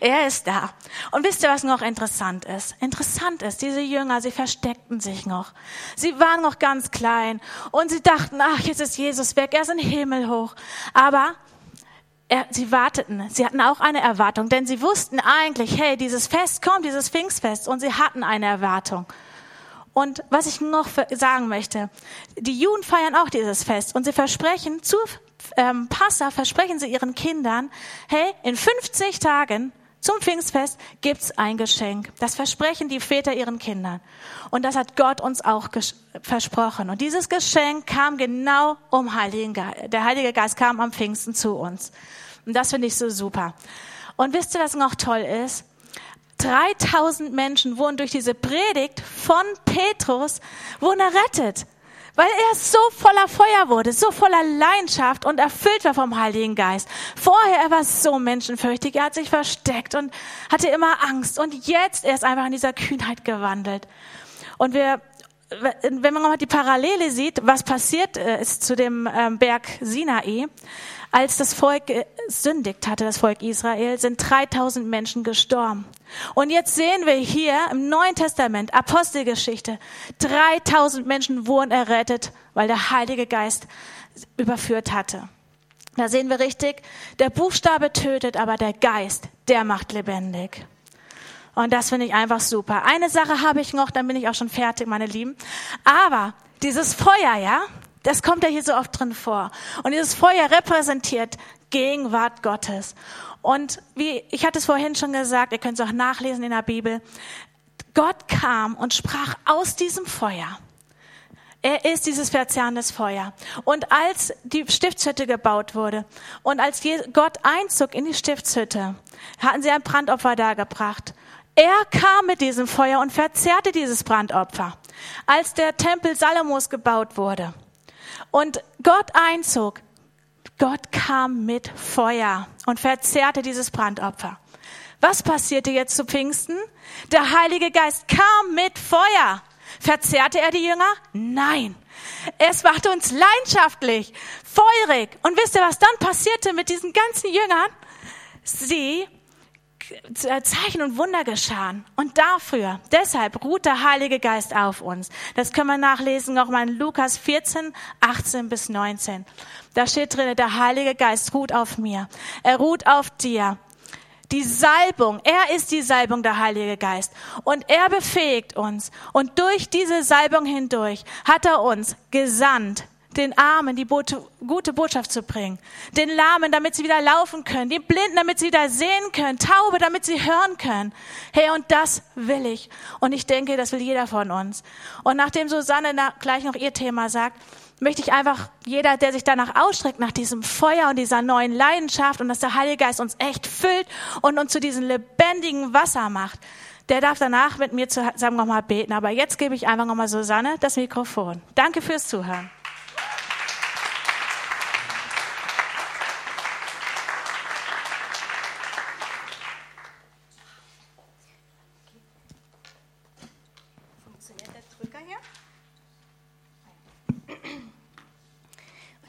Er ist da. Und wisst ihr, was noch interessant ist? Interessant ist, diese Jünger, sie versteckten sich noch. Sie waren noch ganz klein und sie dachten, ach, jetzt ist Jesus weg, er ist in den Himmel hoch. Aber er, sie warteten, sie hatten auch eine Erwartung, denn sie wussten eigentlich, hey, dieses Fest kommt, dieses Pfingstfest, und sie hatten eine Erwartung. Und was ich noch sagen möchte, die Juden feiern auch dieses Fest und sie versprechen zu ähm, Passa, versprechen sie ihren Kindern, hey, in 50 Tagen zum Pfingstfest gibt's ein Geschenk. Das versprechen die Väter ihren Kindern. Und das hat Gott uns auch versprochen. Und dieses Geschenk kam genau um Heiligen Geist. Der Heilige Geist kam am Pfingsten zu uns. Und das finde ich so super. Und wisst ihr, was noch toll ist? 3000 Menschen wurden durch diese Predigt von Petrus, wurden errettet weil er so voller Feuer wurde, so voller Leidenschaft und erfüllt war vom Heiligen Geist. Vorher, er war so menschenfürchtig, er hat sich versteckt und hatte immer Angst und jetzt, er ist einfach in dieser Kühnheit gewandelt. Und wir wenn man mal die Parallele sieht, was passiert äh, ist zu dem ähm, Berg Sinai, als das Volk sündigt hatte, das Volk Israel, sind 3000 Menschen gestorben. Und jetzt sehen wir hier im Neuen Testament, Apostelgeschichte, 3000 Menschen wurden errettet, weil der Heilige Geist überführt hatte. Da sehen wir richtig, der Buchstabe tötet, aber der Geist, der macht lebendig. Und das finde ich einfach super. Eine Sache habe ich noch, dann bin ich auch schon fertig, meine Lieben. Aber dieses Feuer, ja, das kommt ja hier so oft drin vor. Und dieses Feuer repräsentiert Gegenwart Gottes. Und wie, ich hatte es vorhin schon gesagt, ihr könnt es auch nachlesen in der Bibel. Gott kam und sprach aus diesem Feuer. Er ist dieses verzerrendes Feuer. Und als die Stiftshütte gebaut wurde und als Gott einzog in die Stiftshütte, hatten sie ein Brandopfer dargebracht. Er kam mit diesem Feuer und verzerrte dieses Brandopfer. Als der Tempel Salomos gebaut wurde und Gott einzog, Gott kam mit Feuer und verzerrte dieses Brandopfer. Was passierte jetzt zu Pfingsten? Der Heilige Geist kam mit Feuer. Verzerrte er die Jünger? Nein. Es machte uns leidenschaftlich, feurig. Und wisst ihr, was dann passierte mit diesen ganzen Jüngern? Sie Zeichen und Wunder geschahen. Und dafür, deshalb ruht der Heilige Geist auf uns. Das können wir nachlesen nochmal in Lukas 14, 18 bis 19. Da steht drin, der Heilige Geist ruht auf mir. Er ruht auf dir die Salbung. Er ist die Salbung, der Heilige Geist. Und er befähigt uns. Und durch diese Salbung hindurch hat er uns gesandt, den Armen die gute Botschaft zu bringen, den Lahmen, damit sie wieder laufen können, die Blinden, damit sie wieder sehen können, Taube, damit sie hören können. Hey, und das will ich. Und ich denke, das will jeder von uns. Und nachdem Susanne gleich noch ihr Thema sagt, möchte ich einfach jeder, der sich danach ausstreckt, nach diesem Feuer und dieser neuen Leidenschaft und dass der Heilige Geist uns echt füllt und uns zu diesem lebendigen Wasser macht, der darf danach mit mir zusammen nochmal beten. Aber jetzt gebe ich einfach nochmal Susanne das Mikrofon. Danke fürs Zuhören.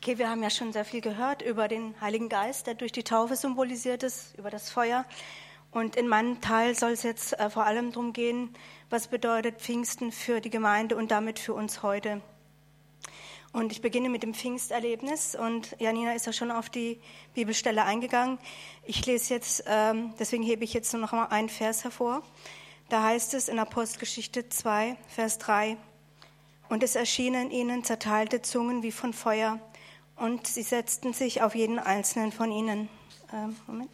Okay, wir haben ja schon sehr viel gehört über den Heiligen Geist, der durch die Taufe symbolisiert ist, über das Feuer. Und in meinem Teil soll es jetzt äh, vor allem darum gehen, was bedeutet Pfingsten für die Gemeinde und damit für uns heute. Und ich beginne mit dem Pfingsterlebnis und Janina ist ja schon auf die Bibelstelle eingegangen. Ich lese jetzt, ähm, deswegen hebe ich jetzt nur noch mal einen Vers hervor. Da heißt es in Apostelgeschichte 2, Vers 3, und es erschienen ihnen zerteilte Zungen wie von Feuer und sie setzten sich auf jeden einzelnen von ihnen. Ähm, Moment.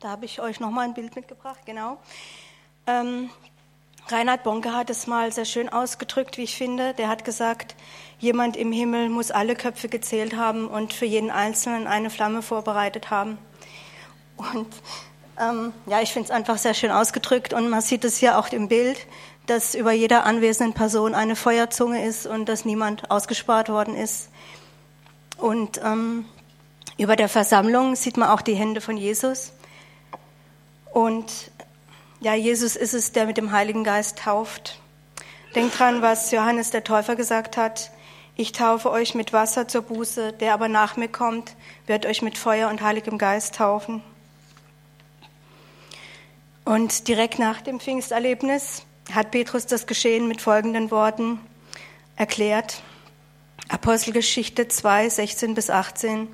Da habe ich euch nochmal ein Bild mitgebracht, genau. Ähm, Reinhard Bonke hat es mal sehr schön ausgedrückt, wie ich finde. Der hat gesagt, jemand im Himmel muss alle Köpfe gezählt haben und für jeden Einzelnen eine Flamme vorbereitet haben. Und ähm, ja, ich finde es einfach sehr schön ausgedrückt und man sieht es hier auch im Bild dass über jeder anwesenden Person eine Feuerzunge ist und dass niemand ausgespart worden ist. Und ähm, über der Versammlung sieht man auch die Hände von Jesus. Und ja, Jesus ist es, der mit dem Heiligen Geist tauft. Denkt dran, was Johannes der Täufer gesagt hat. Ich taufe euch mit Wasser zur Buße, der aber nach mir kommt, wird euch mit Feuer und Heiligem Geist taufen. Und direkt nach dem Pfingsterlebnis hat Petrus das Geschehen mit folgenden Worten erklärt. Apostelgeschichte 2, 16 bis 18.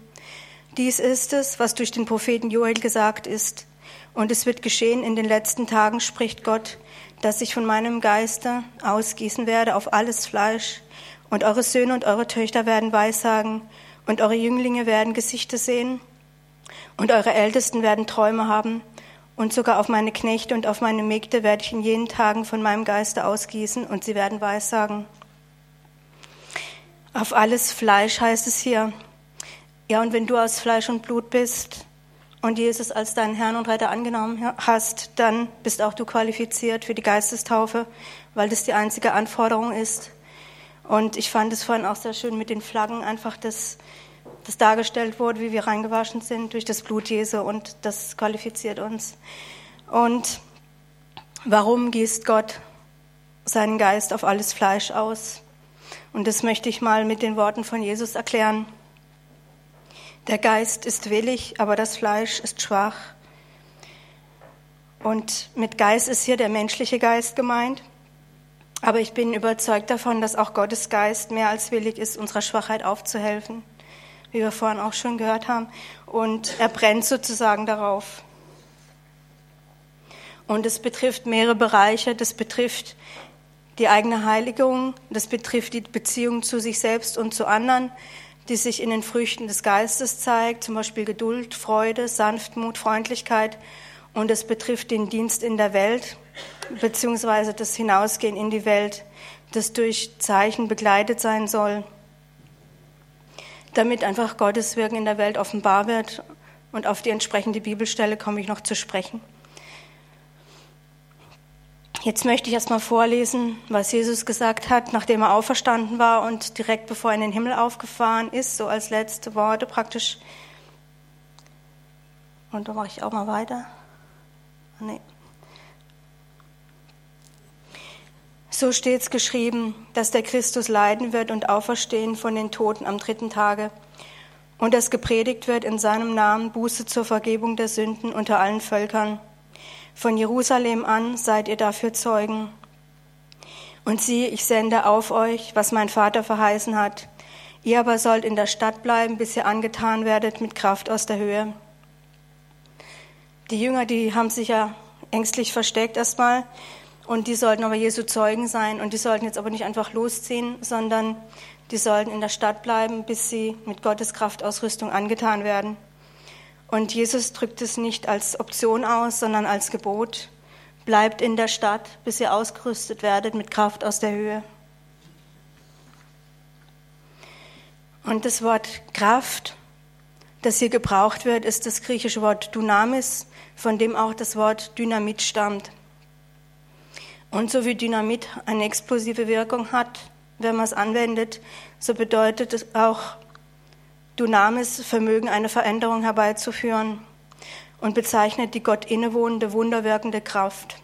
Dies ist es, was durch den Propheten Joel gesagt ist. Und es wird geschehen in den letzten Tagen, spricht Gott, dass ich von meinem Geiste ausgießen werde auf alles Fleisch. Und eure Söhne und eure Töchter werden Weissagen. Und eure Jünglinge werden Gesichter sehen. Und eure Ältesten werden Träume haben. Und sogar auf meine Knechte und auf meine Mägde werde ich in jenen Tagen von meinem Geiste ausgießen und sie werden Weissagen. Auf alles Fleisch heißt es hier. Ja, und wenn du aus Fleisch und Blut bist und Jesus als deinen Herrn und Retter angenommen hast, dann bist auch du qualifiziert für die Geistestaufe, weil das die einzige Anforderung ist. Und ich fand es vorhin auch sehr schön mit den Flaggen, einfach das das dargestellt wurde, wie wir reingewaschen sind durch das Blut Jesu und das qualifiziert uns. Und warum gießt Gott seinen Geist auf alles Fleisch aus? Und das möchte ich mal mit den Worten von Jesus erklären. Der Geist ist willig, aber das Fleisch ist schwach. Und mit Geist ist hier der menschliche Geist gemeint. Aber ich bin überzeugt davon, dass auch Gottes Geist mehr als willig ist, unserer Schwachheit aufzuhelfen, wie wir vorhin auch schon gehört haben. Und er brennt sozusagen darauf. Und es betrifft mehrere Bereiche. Das betrifft die eigene Heiligung, das betrifft die Beziehung zu sich selbst und zu anderen, die sich in den Früchten des Geistes zeigt, zum Beispiel Geduld, Freude, Sanftmut, Freundlichkeit. Und es betrifft den Dienst in der Welt, beziehungsweise das Hinausgehen in die Welt, das durch Zeichen begleitet sein soll, damit einfach Gottes Wirken in der Welt offenbar wird. Und auf die entsprechende Bibelstelle komme ich noch zu sprechen. Jetzt möchte ich erstmal vorlesen, was Jesus gesagt hat, nachdem er auferstanden war und direkt bevor er in den Himmel aufgefahren ist, so als letzte Worte praktisch. Und da mache ich auch mal weiter. Nee. So steht es geschrieben, dass der Christus leiden wird und auferstehen von den Toten am dritten Tage und dass gepredigt wird in seinem Namen Buße zur Vergebung der Sünden unter allen Völkern von Jerusalem an seid ihr dafür Zeugen. Und siehe, ich sende auf euch, was mein Vater verheißen hat. Ihr aber sollt in der Stadt bleiben, bis ihr angetan werdet mit Kraft aus der Höhe. Die Jünger, die haben sich ja ängstlich versteckt erstmal und die sollten aber Jesu Zeugen sein und die sollten jetzt aber nicht einfach losziehen, sondern die sollten in der Stadt bleiben, bis sie mit Gottes Kraftausrüstung angetan werden. Und Jesus drückt es nicht als Option aus, sondern als Gebot. Bleibt in der Stadt, bis ihr ausgerüstet werdet mit Kraft aus der Höhe. Und das Wort Kraft, das hier gebraucht wird, ist das griechische Wort Dynamis, von dem auch das Wort Dynamit stammt. Und so wie Dynamit eine explosive Wirkung hat, wenn man es anwendet, so bedeutet es auch Dunamis Vermögen, eine Veränderung herbeizuführen und bezeichnet die Gott innewohnende, wunderwirkende Kraft.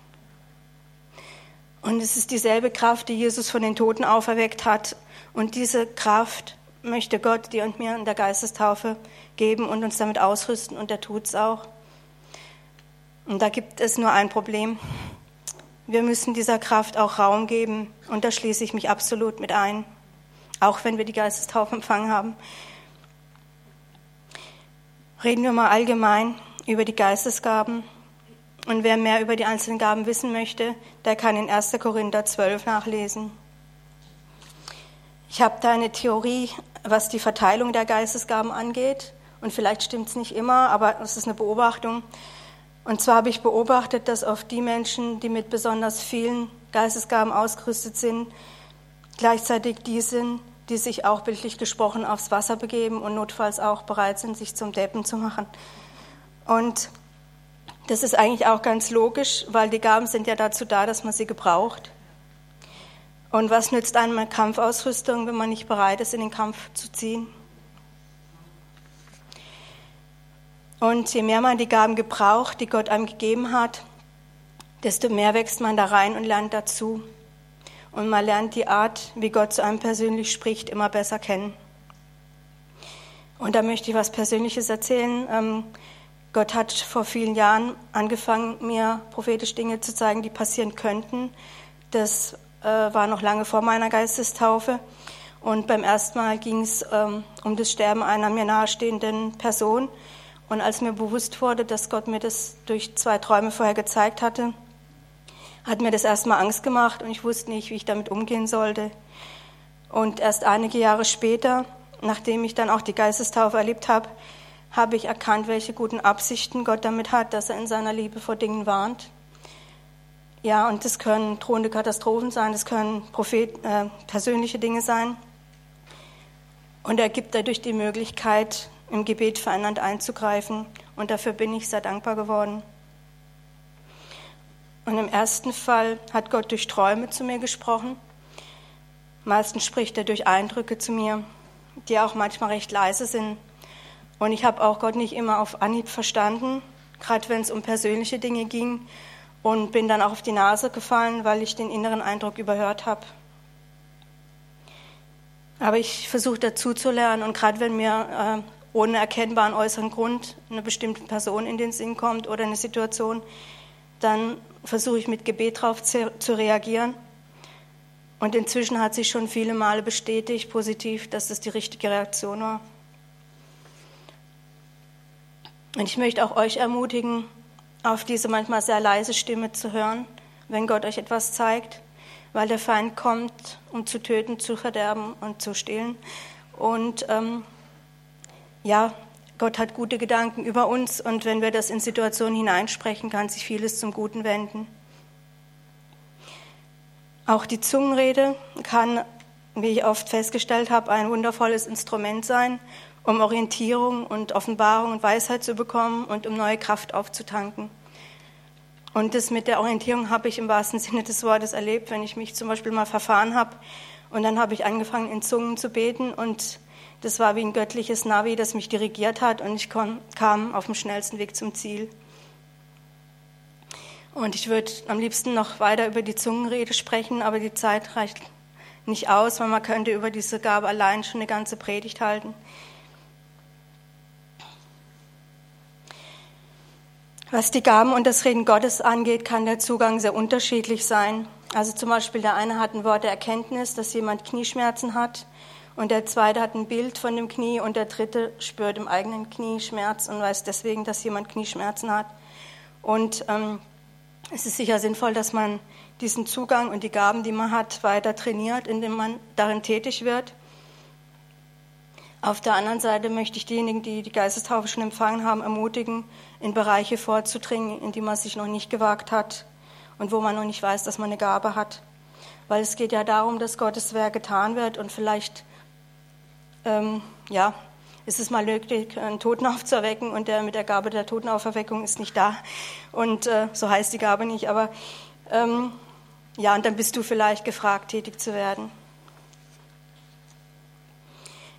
Und es ist dieselbe Kraft, die Jesus von den Toten auferweckt hat. Und diese Kraft möchte Gott dir und mir in der Geistestaufe geben und uns damit ausrüsten. Und er tut es auch. Und da gibt es nur ein Problem. Wir müssen dieser Kraft auch Raum geben. Und da schließe ich mich absolut mit ein. Auch wenn wir die Geistestaufe empfangen haben. Reden wir mal allgemein über die Geistesgaben. Und wer mehr über die einzelnen Gaben wissen möchte, der kann in 1. Korinther 12 nachlesen. Ich habe da eine Theorie, was die Verteilung der Geistesgaben angeht. Und vielleicht stimmt es nicht immer, aber es ist eine Beobachtung. Und zwar habe ich beobachtet, dass oft die Menschen, die mit besonders vielen Geistesgaben ausgerüstet sind, gleichzeitig die sind, die sich auch bildlich gesprochen aufs Wasser begeben und notfalls auch bereit sind, sich zum Deppen zu machen. Und das ist eigentlich auch ganz logisch, weil die Gaben sind ja dazu da, dass man sie gebraucht. Und was nützt einem eine Kampfausrüstung, wenn man nicht bereit ist, in den Kampf zu ziehen? Und je mehr man die Gaben gebraucht, die Gott einem gegeben hat, desto mehr wächst man da rein und lernt dazu und man lernt die Art, wie Gott zu einem persönlich spricht, immer besser kennen. Und da möchte ich was Persönliches erzählen. Ähm, Gott hat vor vielen Jahren angefangen, mir prophetisch Dinge zu zeigen, die passieren könnten. Das äh, war noch lange vor meiner Geistestaufe. Und beim ersten Mal ging es ähm, um das Sterben einer mir nahestehenden Person. Und als mir bewusst wurde, dass Gott mir das durch zwei Träume vorher gezeigt hatte, hat mir das erstmal Angst gemacht und ich wusste nicht, wie ich damit umgehen sollte. Und erst einige Jahre später, nachdem ich dann auch die Geistestaufe erlebt habe, habe ich erkannt, welche guten Absichten Gott damit hat, dass er in seiner Liebe vor Dingen warnt. Ja, und das können drohende Katastrophen sein, das können Prophet, äh, persönliche Dinge sein. Und er gibt dadurch die Möglichkeit, im Gebet vereinander einzugreifen. Und dafür bin ich sehr dankbar geworden. Und im ersten Fall hat Gott durch Träume zu mir gesprochen. Meistens spricht er durch Eindrücke zu mir, die auch manchmal recht leise sind. Und ich habe auch Gott nicht immer auf Anhieb verstanden, gerade wenn es um persönliche Dinge ging und bin dann auch auf die Nase gefallen, weil ich den inneren Eindruck überhört habe. Aber ich versuche dazu zu lernen und gerade wenn mir äh, ohne erkennbaren äußeren Grund eine bestimmte Person in den Sinn kommt oder eine Situation, dann versuche ich mit Gebet darauf zu, zu reagieren. Und inzwischen hat sich schon viele Male bestätigt, positiv, dass das die richtige Reaktion war. Und ich möchte auch euch ermutigen, auf diese manchmal sehr leise Stimme zu hören, wenn Gott euch etwas zeigt, weil der Feind kommt, um zu töten, zu verderben und zu stehlen. Und ähm, ja, Gott hat gute Gedanken über uns und wenn wir das in Situationen hineinsprechen, kann sich vieles zum Guten wenden. Auch die Zungenrede kann, wie ich oft festgestellt habe, ein wundervolles Instrument sein, um Orientierung und Offenbarung und Weisheit zu bekommen und um neue Kraft aufzutanken. Und das mit der Orientierung habe ich im wahrsten Sinne des Wortes erlebt, wenn ich mich zum Beispiel mal verfahren habe und dann habe ich angefangen in Zungen zu beten und das war wie ein göttliches Navi, das mich dirigiert hat und ich kam auf dem schnellsten Weg zum Ziel. Und ich würde am liebsten noch weiter über die Zungenrede sprechen, aber die Zeit reicht nicht aus, weil man könnte über diese Gabe allein schon eine ganze Predigt halten. Was die Gaben und das Reden Gottes angeht, kann der Zugang sehr unterschiedlich sein. Also zum Beispiel der eine hat ein Wort der Erkenntnis, dass jemand Knieschmerzen hat und der zweite hat ein Bild von dem Knie und der dritte spürt im eigenen Knie Schmerz und weiß deswegen, dass jemand Knieschmerzen hat. Und ähm, es ist sicher sinnvoll, dass man diesen Zugang und die Gaben, die man hat, weiter trainiert, indem man darin tätig wird. Auf der anderen Seite möchte ich diejenigen, die die Geistestaufe schon empfangen haben, ermutigen, in Bereiche vorzudringen, in die man sich noch nicht gewagt hat und wo man noch nicht weiß, dass man eine Gabe hat. Weil es geht ja darum, dass Gottes Werk getan wird und vielleicht ähm, ja, ist es mal nötig, einen Toten aufzuerwecken und der mit der Gabe der Totenauferweckung ist nicht da. Und äh, so heißt die Gabe nicht, aber ähm, ja, und dann bist du vielleicht gefragt, tätig zu werden.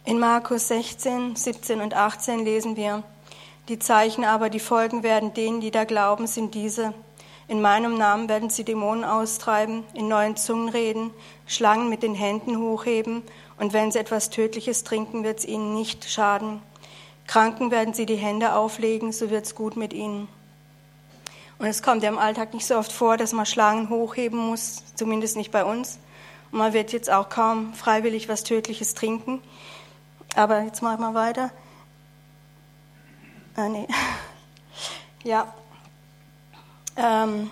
In Markus 16, 17 und 18 lesen wir, die Zeichen aber, die folgen werden denen, die da glauben, sind diese. In meinem Namen werden sie Dämonen austreiben, in neuen Zungen reden, Schlangen mit den Händen hochheben und wenn sie etwas Tödliches trinken, wird es ihnen nicht schaden. Kranken werden sie die Hände auflegen, so wird es gut mit ihnen. Und es kommt ja im Alltag nicht so oft vor, dass man Schlangen hochheben muss, zumindest nicht bei uns. Und man wird jetzt auch kaum freiwillig was Tödliches trinken. Aber jetzt machen wir weiter. Ah, nee. Ja. Ähm,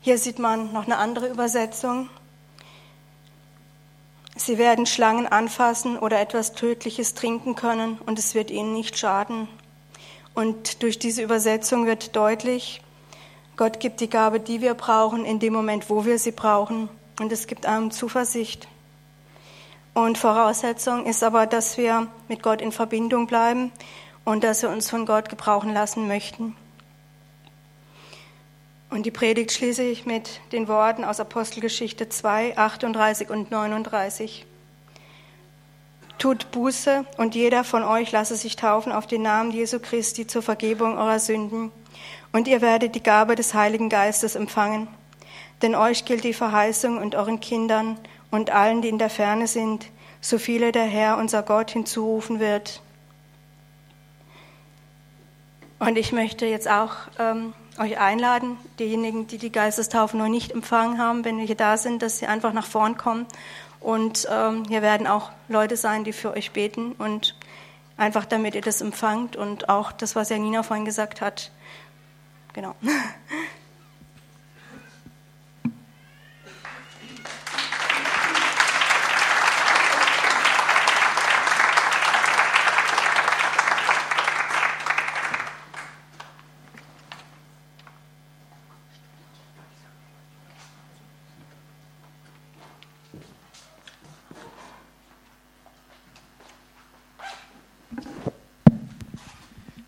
hier sieht man noch eine andere Übersetzung. Sie werden Schlangen anfassen oder etwas Tödliches trinken können und es wird ihnen nicht schaden. Und durch diese Übersetzung wird deutlich, Gott gibt die Gabe, die wir brauchen, in dem Moment, wo wir sie brauchen. Und es gibt einem Zuversicht. Und Voraussetzung ist aber, dass wir mit Gott in Verbindung bleiben und dass wir uns von Gott gebrauchen lassen möchten. Und die Predigt schließe ich mit den Worten aus Apostelgeschichte 2, 38 und 39. Tut Buße und jeder von euch lasse sich taufen auf den Namen Jesu Christi zur Vergebung eurer Sünden. Und ihr werdet die Gabe des Heiligen Geistes empfangen. Denn euch gilt die Verheißung und euren Kindern und allen, die in der Ferne sind, so viele der Herr, unser Gott, hinzurufen wird. Und ich möchte jetzt auch ähm, euch einladen, diejenigen, die die Geistestaufe noch nicht empfangen haben, wenn wir hier da sind, dass sie einfach nach vorn kommen. Und ähm, hier werden auch Leute sein, die für euch beten und einfach damit ihr das empfangt und auch das, was Janina vorhin gesagt hat. Genau.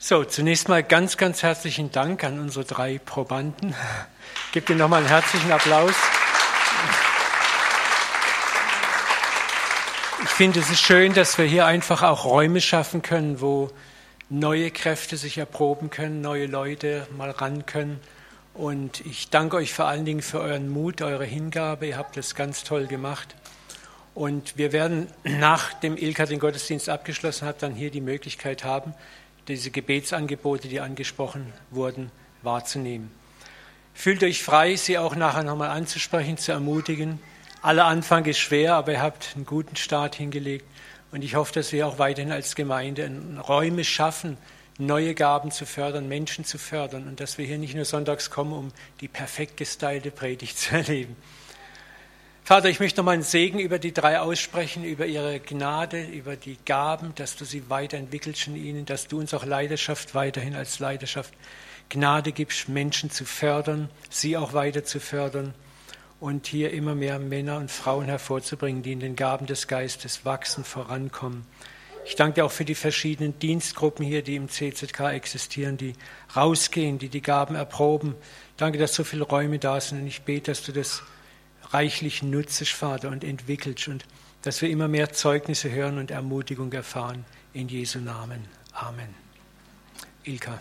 So, zunächst mal ganz, ganz herzlichen Dank an unsere drei Probanden. Gebt ihnen nochmal einen herzlichen Applaus. Ich finde, es ist schön, dass wir hier einfach auch Räume schaffen können, wo neue Kräfte sich erproben können, neue Leute mal ran können Und ich danke euch vor allen Dingen für euren Mut, eure Hingabe. Ihr habt das ganz toll gemacht. Und wir werden, nachdem Ilka den Gottesdienst abgeschlossen hat, dann hier die Möglichkeit haben, diese Gebetsangebote, die angesprochen wurden, wahrzunehmen. Fühlt euch frei, sie auch nachher nochmal anzusprechen, zu ermutigen. Aller Anfang ist schwer, aber ihr habt einen guten Start hingelegt. Und ich hoffe, dass wir auch weiterhin als Gemeinde Räume schaffen, neue Gaben zu fördern, Menschen zu fördern und dass wir hier nicht nur sonntags kommen, um die perfekt gestylte Predigt zu erleben. Vater, ich möchte nochmal einen Segen über die drei aussprechen, über ihre Gnade, über die Gaben, dass du sie weiterentwickelst in ihnen, dass du uns auch Leidenschaft weiterhin als Leidenschaft Gnade gibst, Menschen zu fördern, sie auch weiter zu fördern und hier immer mehr Männer und Frauen hervorzubringen, die in den Gaben des Geistes wachsen, vorankommen. Ich danke dir auch für die verschiedenen Dienstgruppen hier, die im CZK existieren, die rausgehen, die die Gaben erproben. Danke, dass so viele Räume da sind und ich bete, dass du das reichlich nutzt, Vater, und entwickelt und dass wir immer mehr Zeugnisse hören und Ermutigung erfahren. In Jesu Namen. Amen. Ilka.